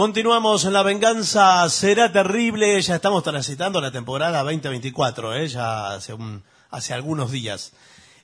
Continuamos, La Venganza será terrible, ya estamos transitando la temporada 2024, ¿eh? ya hace, un- hace algunos días.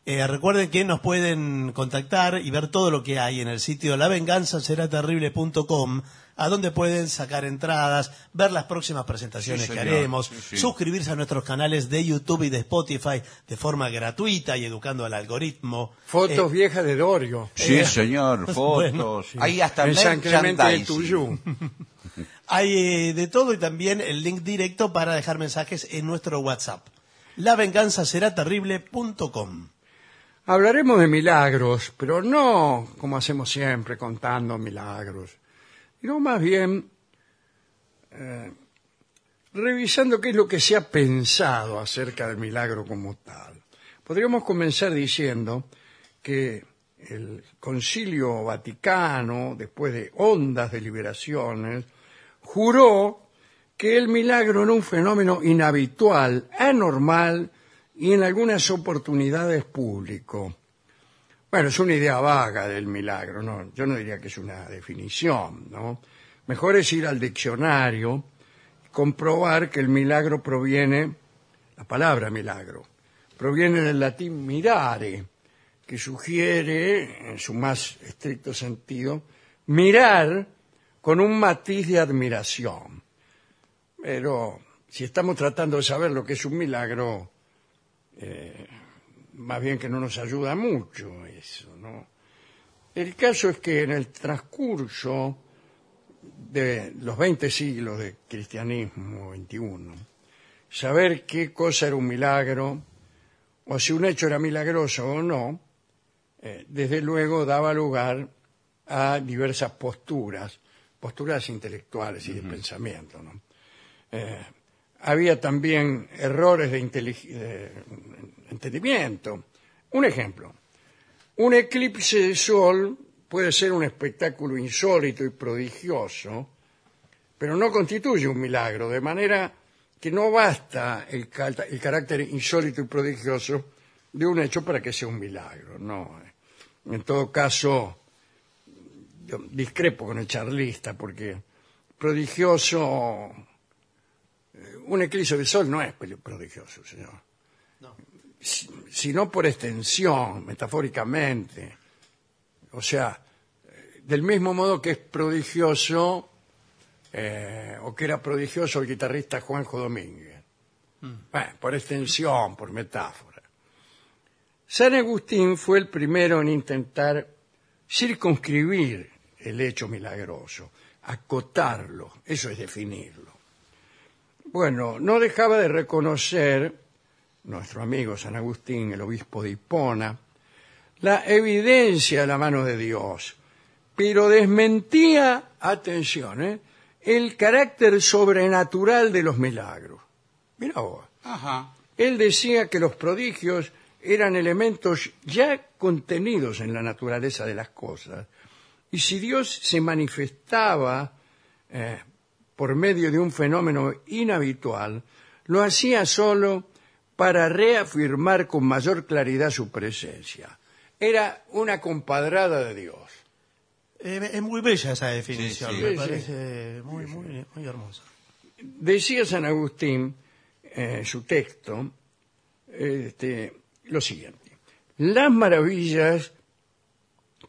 Eh, recuerden que nos pueden contactar y ver todo lo que hay en el sitio lavenganzaseraterrible.com, a donde pueden sacar entradas, ver las próximas presentaciones Sí, que haremos, Sí, sí. suscribirse a nuestros canales de YouTube y de Spotify de forma gratuita y educando al algoritmo. Fotos Eh, viejas de Dorio. Sí, Eh, señor, bueno, fotos. Hay hasta En San Clemente. Tuyú. Hay eh, de todo y también el link directo para dejar mensajes en nuestro WhatsApp. Lavenganzaseraterrible.com. Hablaremos de milagros, pero no como hacemos siempre, contando milagros, sino más bien eh, revisando qué es lo que se ha pensado acerca del milagro como tal. Podríamos comenzar diciendo que el Concilio Vaticano, después de hondas deliberaciones, juró que el milagro era un fenómeno inhabitual, anormal y en algunas oportunidades público. Bueno, es una idea vaga del milagro, ¿no? Yo no diría que es una definición, ¿no? Mejor es ir al diccionario y comprobar que el milagro proviene, la palabra milagro, proviene del latín mirare, que sugiere, en su más estricto sentido, mirar con un matiz de admiración. Pero si estamos tratando de saber lo que es un milagro, eh, más bien que no nos ayuda mucho eso, ¿no? El caso es que en el transcurso de los 20 siglos de cristianismo 21, saber qué cosa era un milagro, o si un hecho era milagroso o no, eh, desde luego daba lugar a diversas posturas, posturas intelectuales y de pensamiento. ¿no? Eh, había también errores de, de entendimiento. Un ejemplo, un eclipse de sol puede ser un espectáculo insólito y prodigioso, pero no constituye un milagro, de manera que no basta el, carácter insólito y prodigioso de un hecho para que sea un milagro. No. En todo caso, discrepo con el charlista, porque prodigioso, un eclipse de sol no es prodigioso, señor. Si- Sino por extensión, metafóricamente. O sea, eh, del mismo modo que es prodigioso, eh, o que era prodigioso el guitarrista Juanjo Domínguez. Bueno, por extensión, por metáfora. San Agustín fue el primero en intentar circunscribir el hecho milagroso, acotarlo, eso es definirlo. Bueno, no dejaba de reconocer nuestro amigo San Agustín, el obispo de Hipona, la evidencia de la mano de Dios, pero desmentía, atención, ¿eh? el carácter sobrenatural de los milagros. Mira vos. Ajá. Él decía que los prodigios eran elementos ya contenidos en la naturaleza de las cosas. Y si Dios se manifestaba eh, por medio de un fenómeno inhabitual, lo hacía solo para reafirmar con mayor claridad su presencia. Era una compadrada de Dios. Eh, es muy bella esa definición, Sí, sí. me Sí, parece muy, muy, muy hermosa. Decía San Agustín en su texto este, lo siguiente. Las maravillas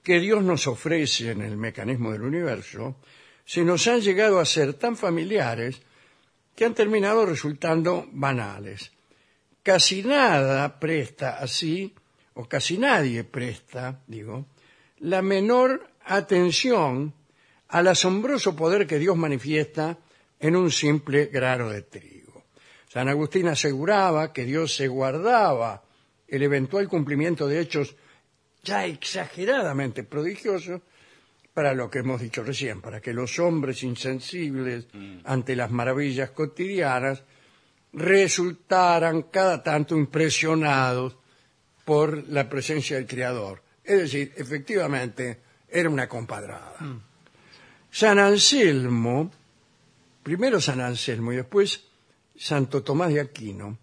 que Dios nos ofrece en el mecanismo del universo se nos han llegado a ser tan familiares que han terminado resultando banales. Casi nada presta así, o casi nadie presta, digo, la menor atención al asombroso poder que Dios manifiesta en un simple grano de trigo. San Agustín aseguraba que Dios se guardaba el eventual cumplimiento de hechos ya exageradamente prodigiosos para lo que hemos dicho recién, para que los hombres insensibles ante las maravillas cotidianas resultaran cada tanto impresionados por la presencia del Creador. Es decir, efectivamente, era una compadrada. San Anselmo, primero San Anselmo y después Santo Tomás de Aquino,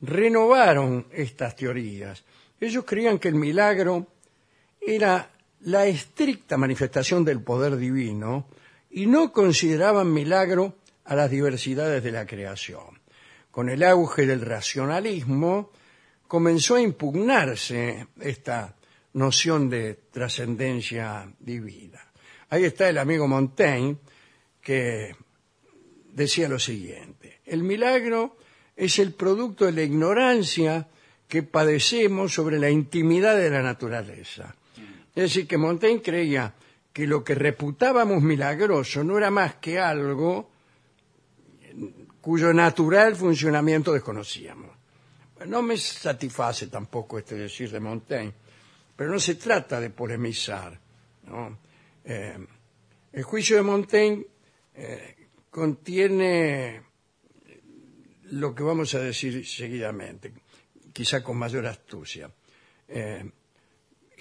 renovaron estas teorías. Ellos creían que el milagro era la estricta manifestación del poder divino y no consideraban milagro a las diversidades de la creación. Con el auge del racionalismo comenzó a impugnarse esta noción de trascendencia divina. Ahí está el amigo Montaigne que decía lo siguiente, el milagro es el producto de la ignorancia que padecemos sobre la intimidad de la naturaleza. Es decir, que Montaigne creía que lo que reputábamos milagroso no era más que algo cuyo natural funcionamiento desconocíamos. No me satisface tampoco este decir de Montaigne, pero no se trata de polemizar. Eh, el juicio de Montaigne eh, contiene lo que vamos a decir seguidamente, quizá con mayor astucia. Eh,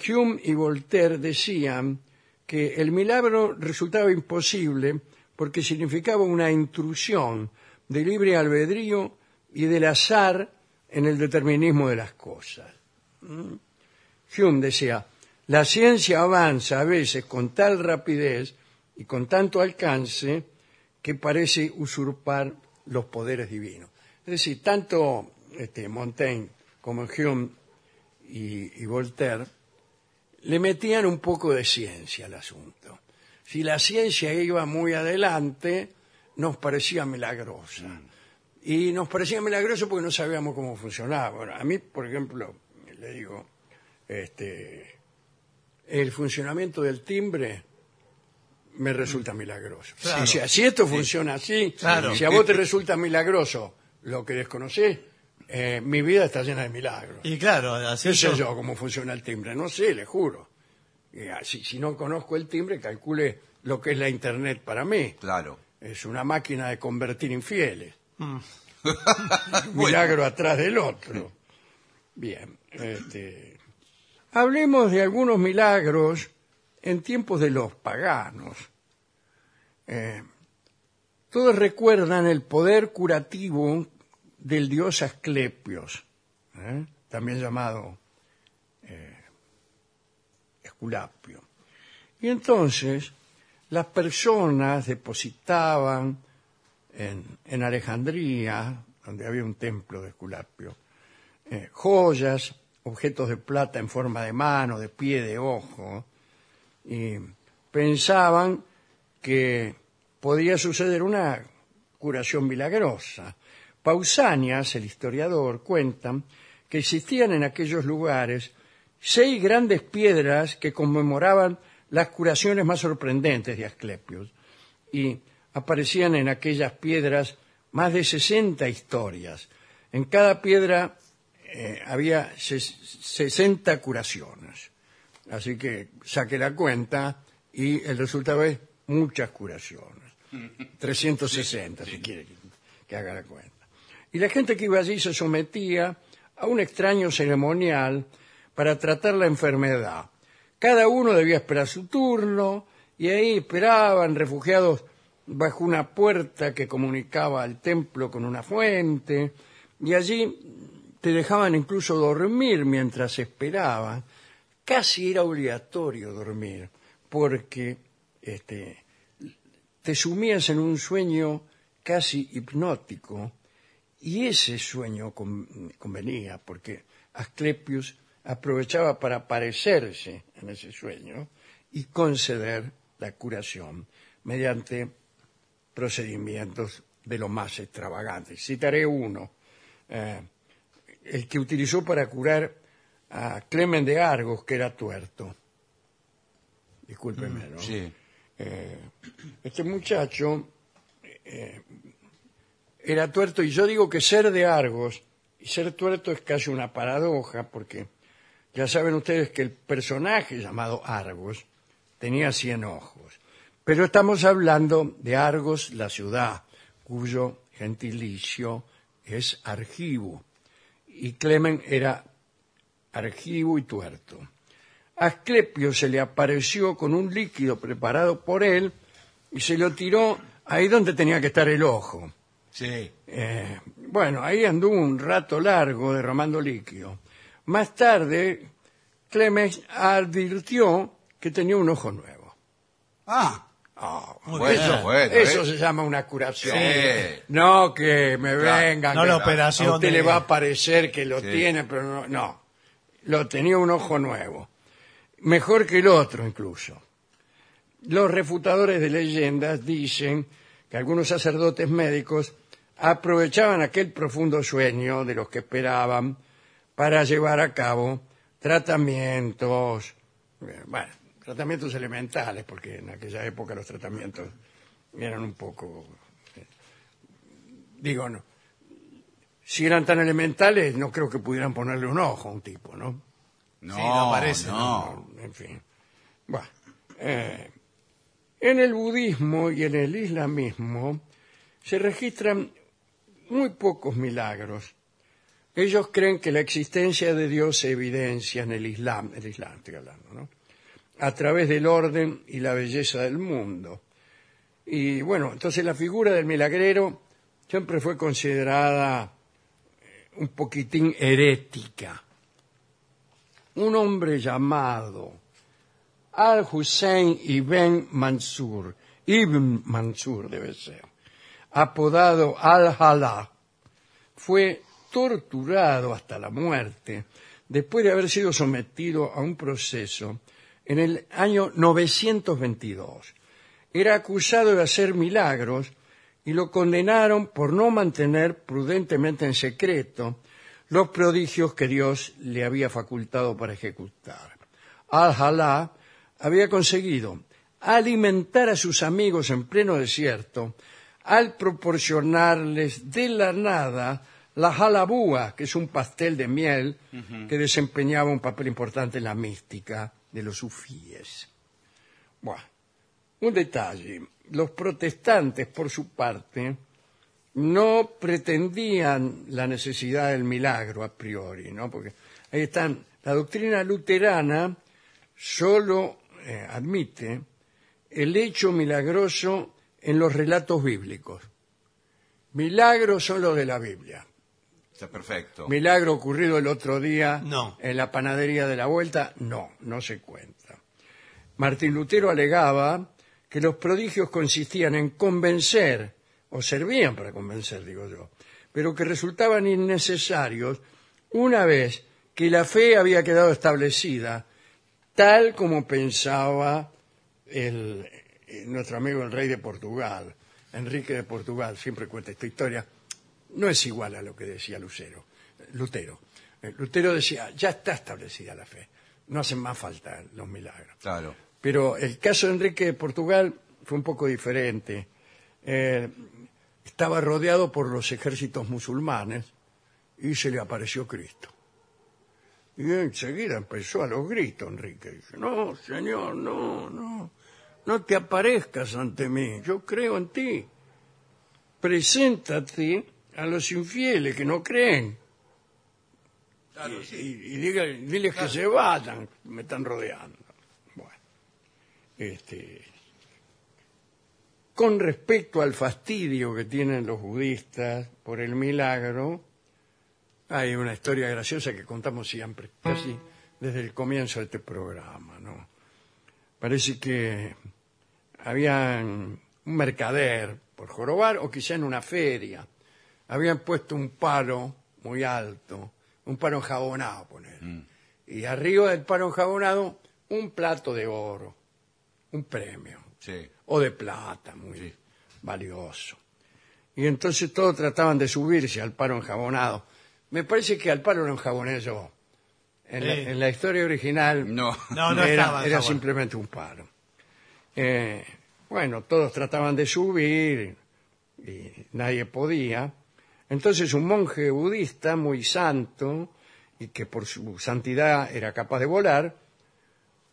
Hume y Voltaire decían que el milagro resultaba imposible porque significaba una intrusión de libre albedrío y del azar en el determinismo de las cosas. ¿Mm? Hume decía, la ciencia avanza a veces con tal rapidez y con tanto alcance que parece usurpar los poderes divinos. Es decir, tanto este, Montaigne como Hume y, y Voltaire le metían un poco de ciencia al asunto. Si la ciencia iba muy adelante, nos parecía milagrosa. Mm. Y nos parecía milagroso porque no sabíamos cómo funcionaba. Bueno, a mí, por ejemplo, le digo, este, el funcionamiento del timbre me resulta milagroso. Claro. Si, si esto funciona así, Claro. si a vos te resulta milagroso lo que desconocés, eh, mi vida está llena de milagros. Y claro, así ¿Qué sé yo- yo cómo funciona el timbre? No sé, le juro. Y así, si no conozco el timbre, calcule lo que es la Internet para mí. Claro. Es una máquina de convertir infieles. Mm. Un milagro atrás del otro. Bien. este, hablemos de algunos milagros en tiempos de los paganos. Eh, todos recuerdan el poder curativo del dios Asclepios, ¿eh? también llamado eh, Esculapio. Y entonces las personas depositaban en, Alejandría, donde había un templo de Esculapio, eh, joyas, objetos de plata en forma de mano, de pie, de ojo, y pensaban que podía suceder una curación milagrosa. Pausanias, el historiador, cuenta que existían en aquellos lugares seis grandes piedras que conmemoraban las curaciones más sorprendentes de Asclepios y aparecían en aquellas piedras más de 60 historias. En cada piedra eh, había ses- 60 curaciones. Así que saque la cuenta y el resultado es muchas curaciones. 360, si quiere que haga la cuenta. Y la gente que iba allí se sometía a un extraño ceremonial para tratar la enfermedad. Cada uno debía esperar su turno y ahí esperaban refugiados bajo una puerta que comunicaba al templo con una fuente y allí te dejaban incluso dormir mientras esperaban. Casi era obligatorio dormir porque este, te sumías en un sueño casi hipnótico y ese sueño con- convenía porque Asclepius aprovechaba para aparecerse en ese sueño y conceder la curación mediante procedimientos de lo más extravagantes. Citaré uno, eh, el que utilizó para curar a Clemen de Argos, que era tuerto. Discúlpeme, ¿no? Sí. Eh, este muchacho eh, era tuerto y yo digo que ser de Argos y ser tuerto es casi una paradoja porque ya saben ustedes que el personaje llamado Argos tenía cien ojos. Pero estamos hablando de Argos, la ciudad, cuyo gentilicio es Argivo. Y Clemen era Argivo y tuerto. Asclepio se le apareció con un líquido preparado por él y se lo tiró ahí donde tenía que estar el ojo. Sí. Eh, bueno, ahí anduvo un rato largo derramando líquido. Más tarde, Clemens advirtió que tenía un ojo nuevo. Ah, Ah, Muy Bueno, bien. bueno. eso ¿eh? se llama una curación. Sí. No que me Claro. vengan. No que la operación A usted de- le va a parecer que lo Sí. tiene, pero no, no. Lo tenía un ojo nuevo. Mejor que el otro, incluso. Los refutadores de leyendas dicen que algunos sacerdotes médicos aprovechaban aquel profundo sueño de los que esperaban para llevar a cabo tratamientos, eh, bueno, tratamientos elementales, porque en aquella época los tratamientos eran un poco, eh, digo, no, si eran tan elementales, no creo que pudieran ponerle un ojo a un tipo, ¿no? No, Sí, no parece, no. En fin. Bueno, eh, en el budismo y en el islamismo se registran muy pocos milagros. Ellos creen que la existencia de Dios se evidencia en el Islam, el Islam estoy hablando, ¿no? A través del orden y la belleza del mundo. Y bueno, entonces la figura del milagrero siempre fue considerada eh, un poquitín herética un hombre llamado Al-Hussein Ibn Mansur, Ibn Mansur debe ser, apodado Al-Hala, fue torturado hasta la muerte después de haber sido sometido a un proceso en el año 922. Era acusado de hacer milagros y lo condenaron por no mantener prudentemente en secreto los prodigios que Dios le había facultado para ejecutar. Al-Jalá había conseguido alimentar a sus amigos en pleno desierto al proporcionarles de la nada la jalabúa, que es un pastel de miel que desempeñaba un papel importante en la mística de los sufíes. Bueno, un detalle. Los protestantes, por su parte, no pretendían la necesidad del milagro a priori, ¿no? Porque ahí están, la doctrina luterana solo eh, admite el hecho milagroso en los relatos bíblicos. Milagros son los de la Biblia. Está perfecto. Milagro ocurrido el otro día No. en la panadería de la vuelta, no, no se cuenta. Martín Lutero alegaba que los prodigios consistían en convencer, o servían para convencer, digo yo, pero que resultaban innecesarios una vez que la fe había quedado establecida, tal como pensaba el, nuestro amigo el rey de Portugal, Enrique de Portugal, siempre cuenta esta historia, no es igual a lo que decía Lucero, Lutero. Eh, Lutero decía, ya está establecida la fe, no hacen más falta los milagros. Claro. Pero el caso de Enrique de Portugal fue un poco diferente. Eh, estaba rodeado por los ejércitos musulmanes y se le apareció Cristo. Y enseguida empezó a los gritos Enrique. Dice, no, señor, no, no, no te aparezcas ante mí, yo creo en ti. Preséntate a los infieles que no creen. y, y- y diga- diles que se vayan, me están rodeando. Bueno, este, con respecto al fastidio que tienen los budistas por el milagro, hay una historia graciosa que contamos siempre, casi desde el comienzo de este programa, ¿no? Parece que había un mercader por jorobar o quizá en una feria. Habían puesto un palo muy alto, un palo enjabonado, poner. Y arriba del palo enjabonado, un plato de oro, un premio Sí. o de plata, muy valioso. Y entonces todos trataban de subirse al palo enjabonado. Me parece que al palo lo enjaboné yo. En, la, en la historia original No. No, no era, estaba era simplemente un palo. Eh, bueno, todos trataban de subir y nadie podía. Entonces un monje budista muy santo y que por su santidad era capaz de volar,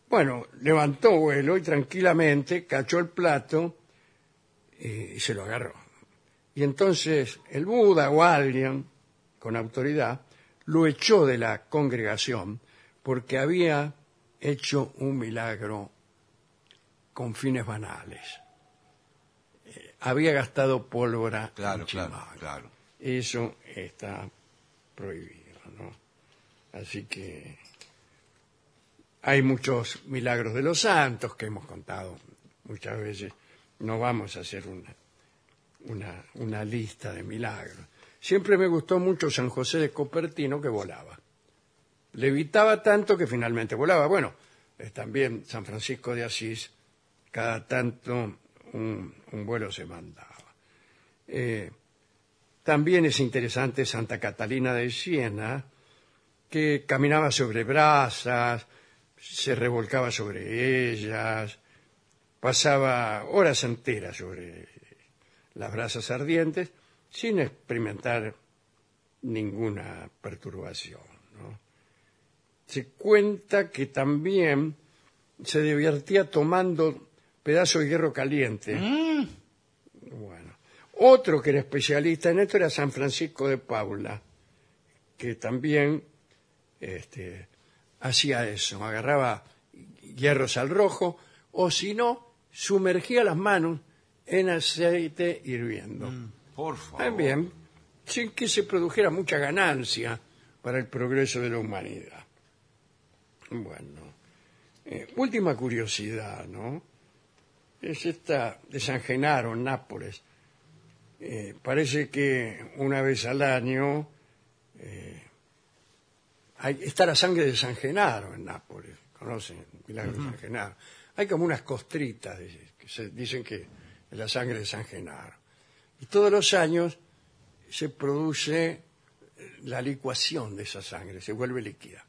bueno, levantó vuelo y tranquilamente cachó el plato y se lo agarró. Y entonces el Buda o alguien con autoridad lo echó de la congregación porque había hecho un milagro con fines banales. Eh, había gastado pólvora Claro, en claro. Eso está prohibido, ¿no? Así que hay muchos milagros de los santos que hemos contado muchas veces no vamos a hacer una, una, una lista de milagros. Siempre me gustó mucho San José de Copertino que volaba. Levitaba tanto que finalmente volaba. Bueno, eh, también San Francisco de Asís, cada tanto un, vuelo se mandaba. Eh, también es interesante Santa Catalina de Siena, que caminaba sobre brasas, se revolcaba sobre ellas, pasaba horas enteras sobre las brasas ardientes sin experimentar ninguna perturbación. Se cuenta que también se divertía tomando pedazos de hierro caliente. Bueno, otro que era especialista en esto era San Francisco de Paula, que también este, hacía eso, agarraba hierros al rojo, o si no, sumergía las manos en aceite hirviendo. Por favor. También, sin que se produjera mucha ganancia para el progreso de la humanidad. Bueno, eh, última curiosidad, ¿no? Es esta de San Genaro, en Nápoles. Eh, parece que una vez al año eh, hay- está la sangre de San Genaro en Nápoles. ¿Conocen el milagro de San Genaro? Hay como unas costritas que se dicen que es la sangre de San Genaro. Y todos los años se produce eh, la licuación de esa sangre, se vuelve líquida.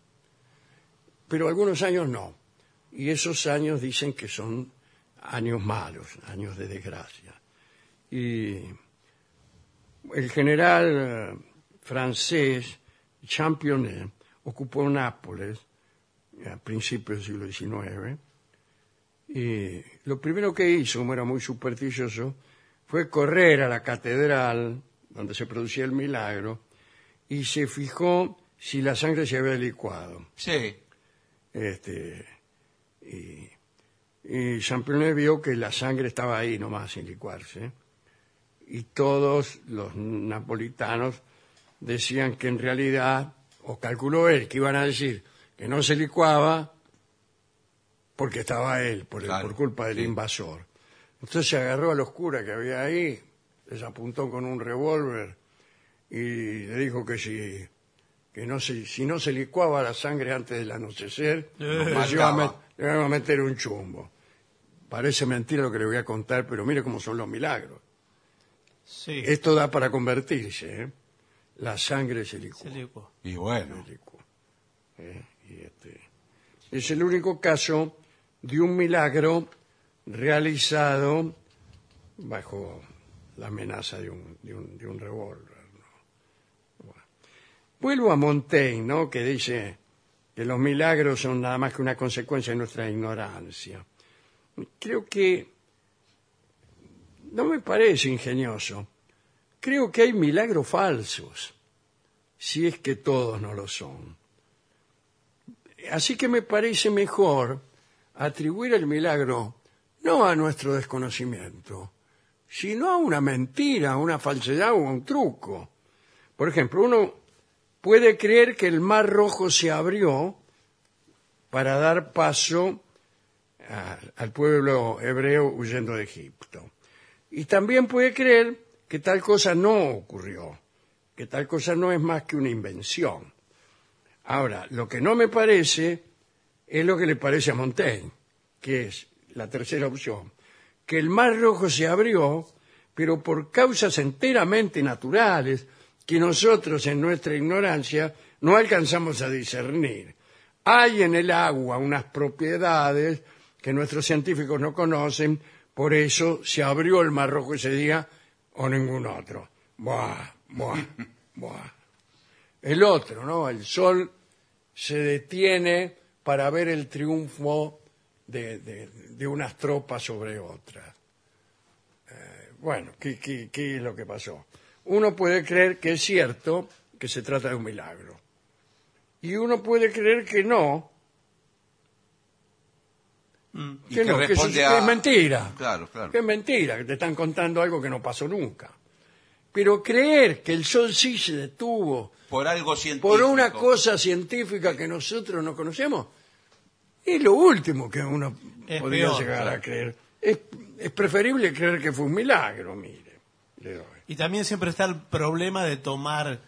Pero algunos años no. Y esos años dicen que son años malos, años de desgracia. Y el general eh, francés Championnet ocupó Nápoles a principios del siglo XIX y lo primero que hizo, como era muy supersticioso, fue correr a la catedral donde se producía el milagro y se fijó si la sangre se había licuado. Sí. Este, y, y Championnet vio que la sangre estaba ahí nomás sin licuarse. Y todos los napolitanos decían que en realidad, o calculó él, que iban a decir que no se licuaba porque estaba él, por, el- Claro, por culpa del sí. invasor. Entonces se agarró a los curas que había ahí, les apuntó con un revólver y le dijo que si que no se, si no se licuaba la sangre antes del anochecer, les iba, a met- mataba. le iban a meter un chumbo. Parece mentira lo que le voy a contar, pero mire cómo son los milagros. Sí, Esto da para convertirse. ¿eh? La sangre se licúa. se licuó. Y bueno. ¿eh? Y este, es el único caso de un milagro realizado bajo la amenaza de un, de un, de un revólver. Vuelvo a Montaigne, ¿no? que dice que los milagros son nada más que una consecuencia de nuestra ignorancia. Creo que no me parece ingenioso. Creo que hay milagros falsos, si es que todos no lo son. Así que me parece mejor atribuir el milagro no a nuestro desconocimiento, sino a una mentira, a una falsedad o a un truco. Por ejemplo, uno puede creer que el mar rojo se abrió para dar paso al pueblo hebreo huyendo de Egipto. Y también puede creer que tal cosa no ocurrió, que tal cosa no es más que una invención. Ahora, lo que no me parece es lo que le parece a Montaigne, que es la tercera opción, que el mar rojo se abrió, pero por causas enteramente naturales que nosotros en nuestra ignorancia no alcanzamos a discernir. Hay en el agua unas propiedades que nuestros científicos no conocen, por eso se abrió el mar rojo ese día o ningún otro. Buah, buah, buah. El otro, ¿no? El sol se detiene para ver el triunfo de, de- de unas tropas sobre otras. Eh, bueno, ¿qué, qué, qué es lo que pasó? Uno puede creer que es cierto que se trata de un milagro. Y uno puede creer que no, Y que no, que, eso es- a- que es mentira. Claro, claro. Que es mentira, que te están contando algo que no pasó nunca. Pero creer que el sol sí se detuvo Por algo científico. por una cosa científica que nosotros no conocemos, es lo último que uno Es podría peor, llegar a creer. es, es preferible creer que fue un milagro, mire. Y también siempre está el problema de tomar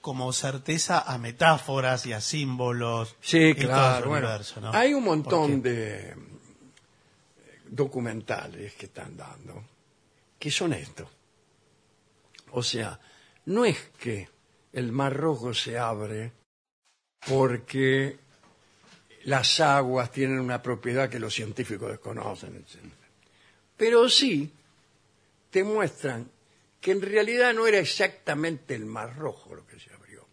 como certeza a metáforas y a símbolos. Sí, claro. bueno, universo, ¿no? Hay un ¿Por montón de eh, documentales que están dando que son estos. O sea, no es que el Mar Rojo se abre porque las aguas tienen una propiedad que los científicos desconocen, etc. Pero sí te muestran que en realidad no era exactamente el Mar Rojo lo que se abrió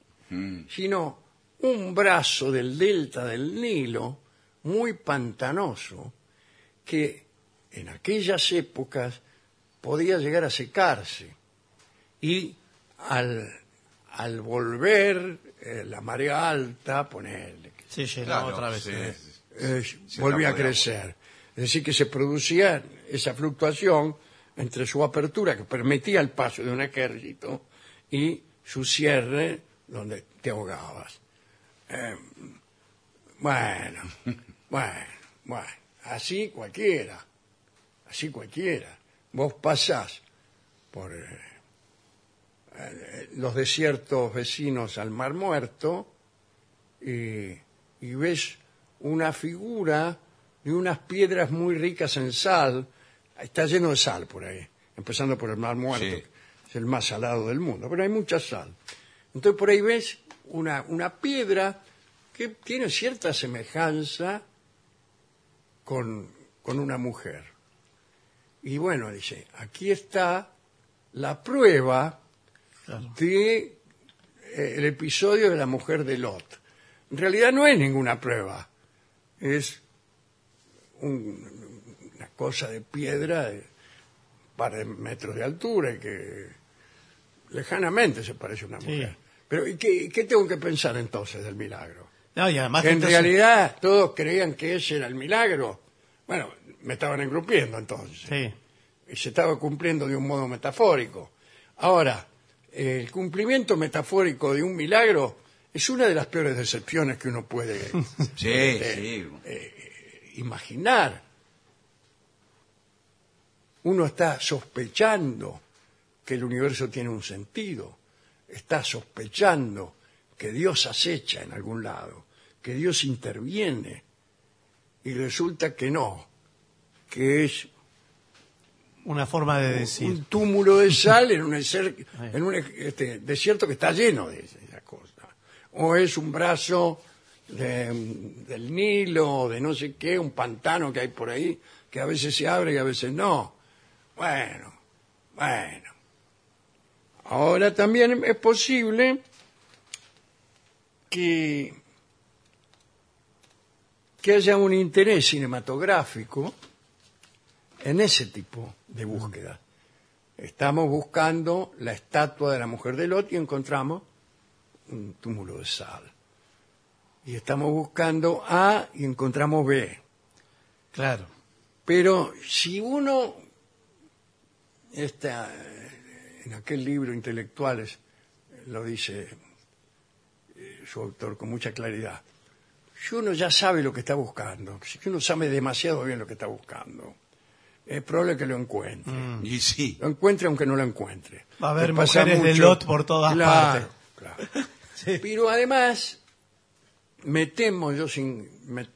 sino un brazo del delta del Nilo muy pantanoso que en aquellas épocas podía llegar a secarse y al, al volver eh, la marea alta, ponerle, Sí, Claro, otra vez. sí, ¿eh? sí. eh, volvía a crecer. Es decir, que se producía esa fluctuación entre su apertura, que permitía el paso de un ejército, y su cierre, donde te ahogabas. Eh, bueno, bueno, bueno, así cualquiera, así cualquiera. Vos pasás por eh, eh, los desiertos vecinos al Mar Muerto, y, y ves una figura de unas piedras muy ricas en sal. Está lleno de sal por ahí, empezando por el Mar Muerto, Sí. que es el más salado del mundo, pero hay mucha sal. Entonces por ahí ves una, una piedra que tiene cierta semejanza con, con una mujer. Y bueno, dice, aquí está la prueba Claro. de eh, el episodio de la mujer de Lot. En realidad no es ninguna prueba, es un- cosa de piedra de un par de metros de altura y que lejanamente se parece a una Sí. mujer. Pero ¿y qué, qué tengo que pensar entonces del milagro? No, y además Que en entonces- realidad todos creían que ese era el milagro. Bueno, me estaban engrupiendo entonces Sí. y se estaba cumpliendo de un modo metafórico. Ahora, el cumplimiento metafórico de un milagro es una de las peores decepciones que uno puede Sí, eh, sí. eh, imaginar. Uno está sospechando que el universo tiene un sentido, está sospechando que Dios acecha en algún lado, que Dios interviene, y resulta que no, que es Una forma de decir. un túmulo de sal en un, eser- en un este, desierto que está lleno de esa cosa. O es un brazo de- del Nilo, de no sé qué, un pantano que hay por ahí, que a veces se abre y a veces no. Bueno, bueno. Ahora también es posible que, que haya un interés cinematográfico en ese tipo de búsqueda. Estamos buscando la estatua de la mujer de Lot y encontramos un túmulo de sal. Y estamos buscando A y encontramos B. Claro. Pero si uno está en aquel libro Intelectuales, lo dice eh, su autor con mucha claridad, si uno ya sabe lo que está buscando, si uno sabe demasiado bien lo que está buscando, es probable que lo encuentre. Y sí. Lo encuentre aunque no lo encuentre. Va a haber mujeres de Lot por todas Claro, partes. claro. Sí. Pero además, me temo yo sin, me-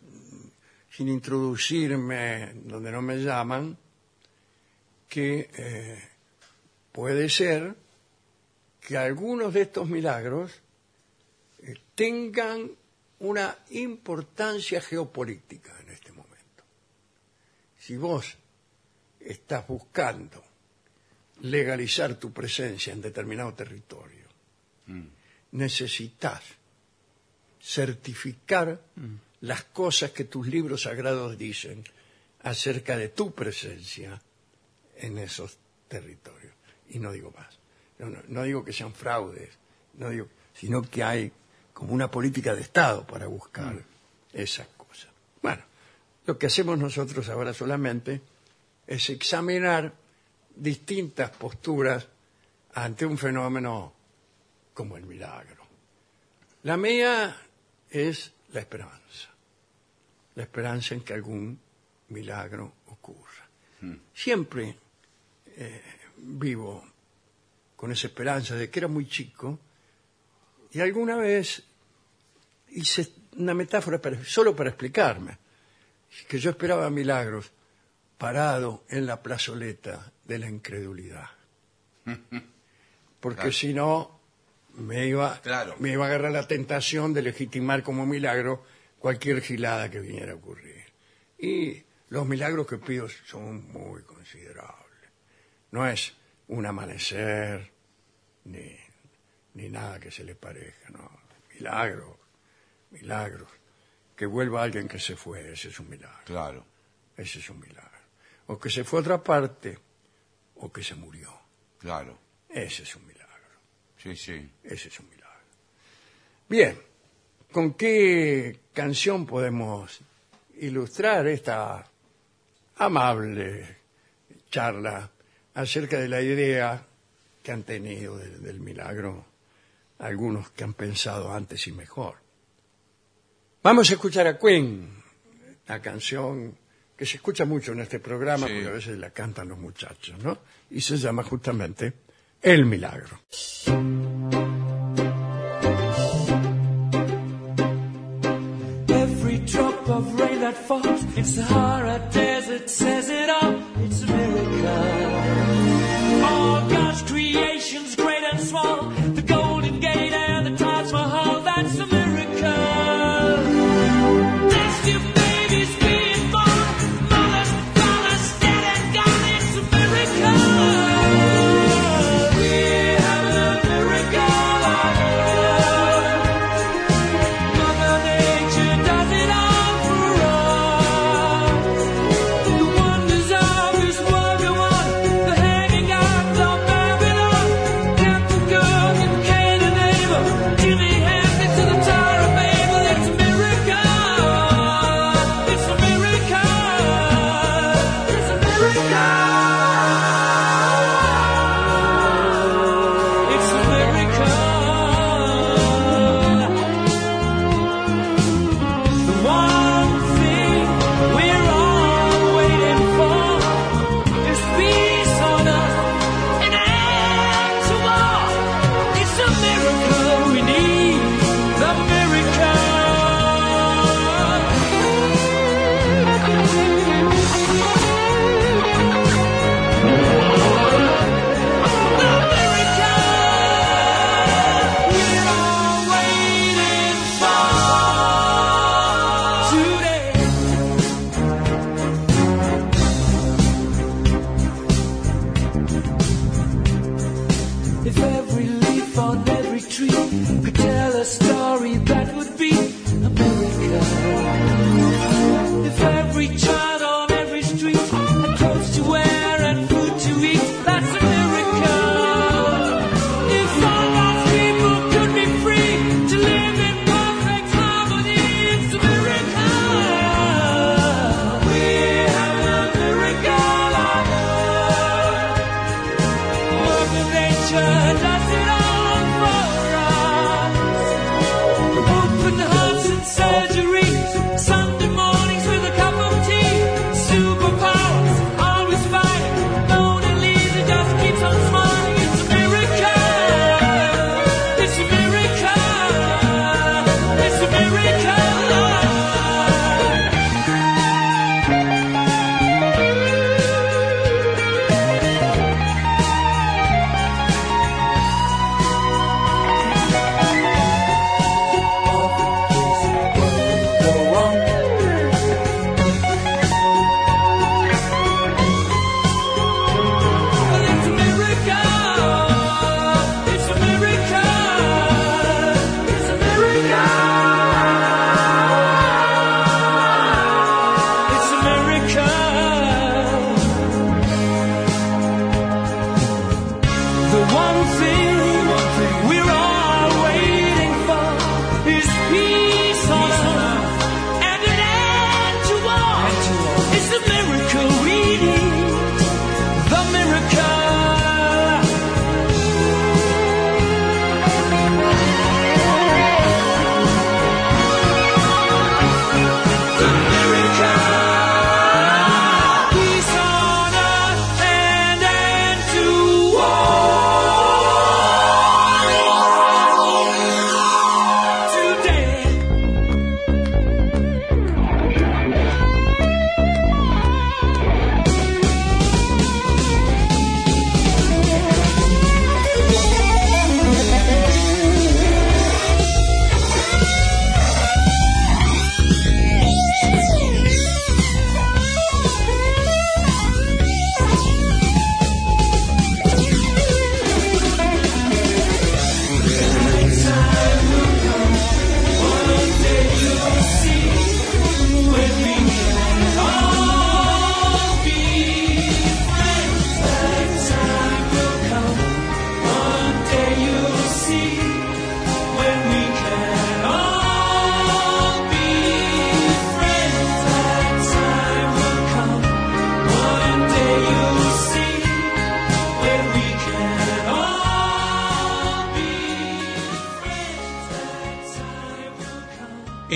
sin introducirme donde no me llaman, que eh, puede ser que algunos de estos milagros eh, tengan una importancia geopolítica en este momento. Si vos estás buscando legalizar tu presencia en determinado territorio, necesitas certificar las cosas que tus libros sagrados dicen acerca de tu presencia en esos territorios. Y no digo más. No, no- no digo que sean fraudes, no digo, sino que hay como una política de Estado para buscar esas cosas. Bueno, lo que hacemos nosotros ahora solamente es examinar distintas posturas ante un fenómeno como el milagro. La mía es la esperanza, la esperanza en que algún milagro ocurra. Siempre eh, vivo con esa esperanza de que era muy chico y alguna vez hice una metáfora para- solo para explicarme que yo esperaba milagros parado en la plazoleta de la incredulidad. Porque Claro. si no, me iba, Claro. me iba a agarrar la tentación de legitimar como milagro cualquier gilada que viniera a ocurrir. Y los milagros que pido son muy considerables. No es un amanecer, ni, ni nada que se le parezca, no. Milagros, milagros. Que vuelva alguien que se fue, ese es un milagro. Claro. Ese es un milagro. O que se fue a otra parte, o que se murió. Claro. Ese es un milagro. Sí, sí. Ese es un milagro. Bien, ¿con qué canción podemos ilustrar esta amable charla acerca de la idea que han tenido del, del milagro algunos que han pensado antes y mejor? Vamos a escuchar a Queen, la canción que se escucha mucho en este programa Sí. porque a veces la cantan los muchachos, ¿no? Y se llama justamente El Milagro. Every drop of rain that falls in Sahara Desert says it all.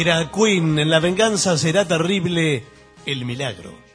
Era Queen, en la venganza será terrible el milagro.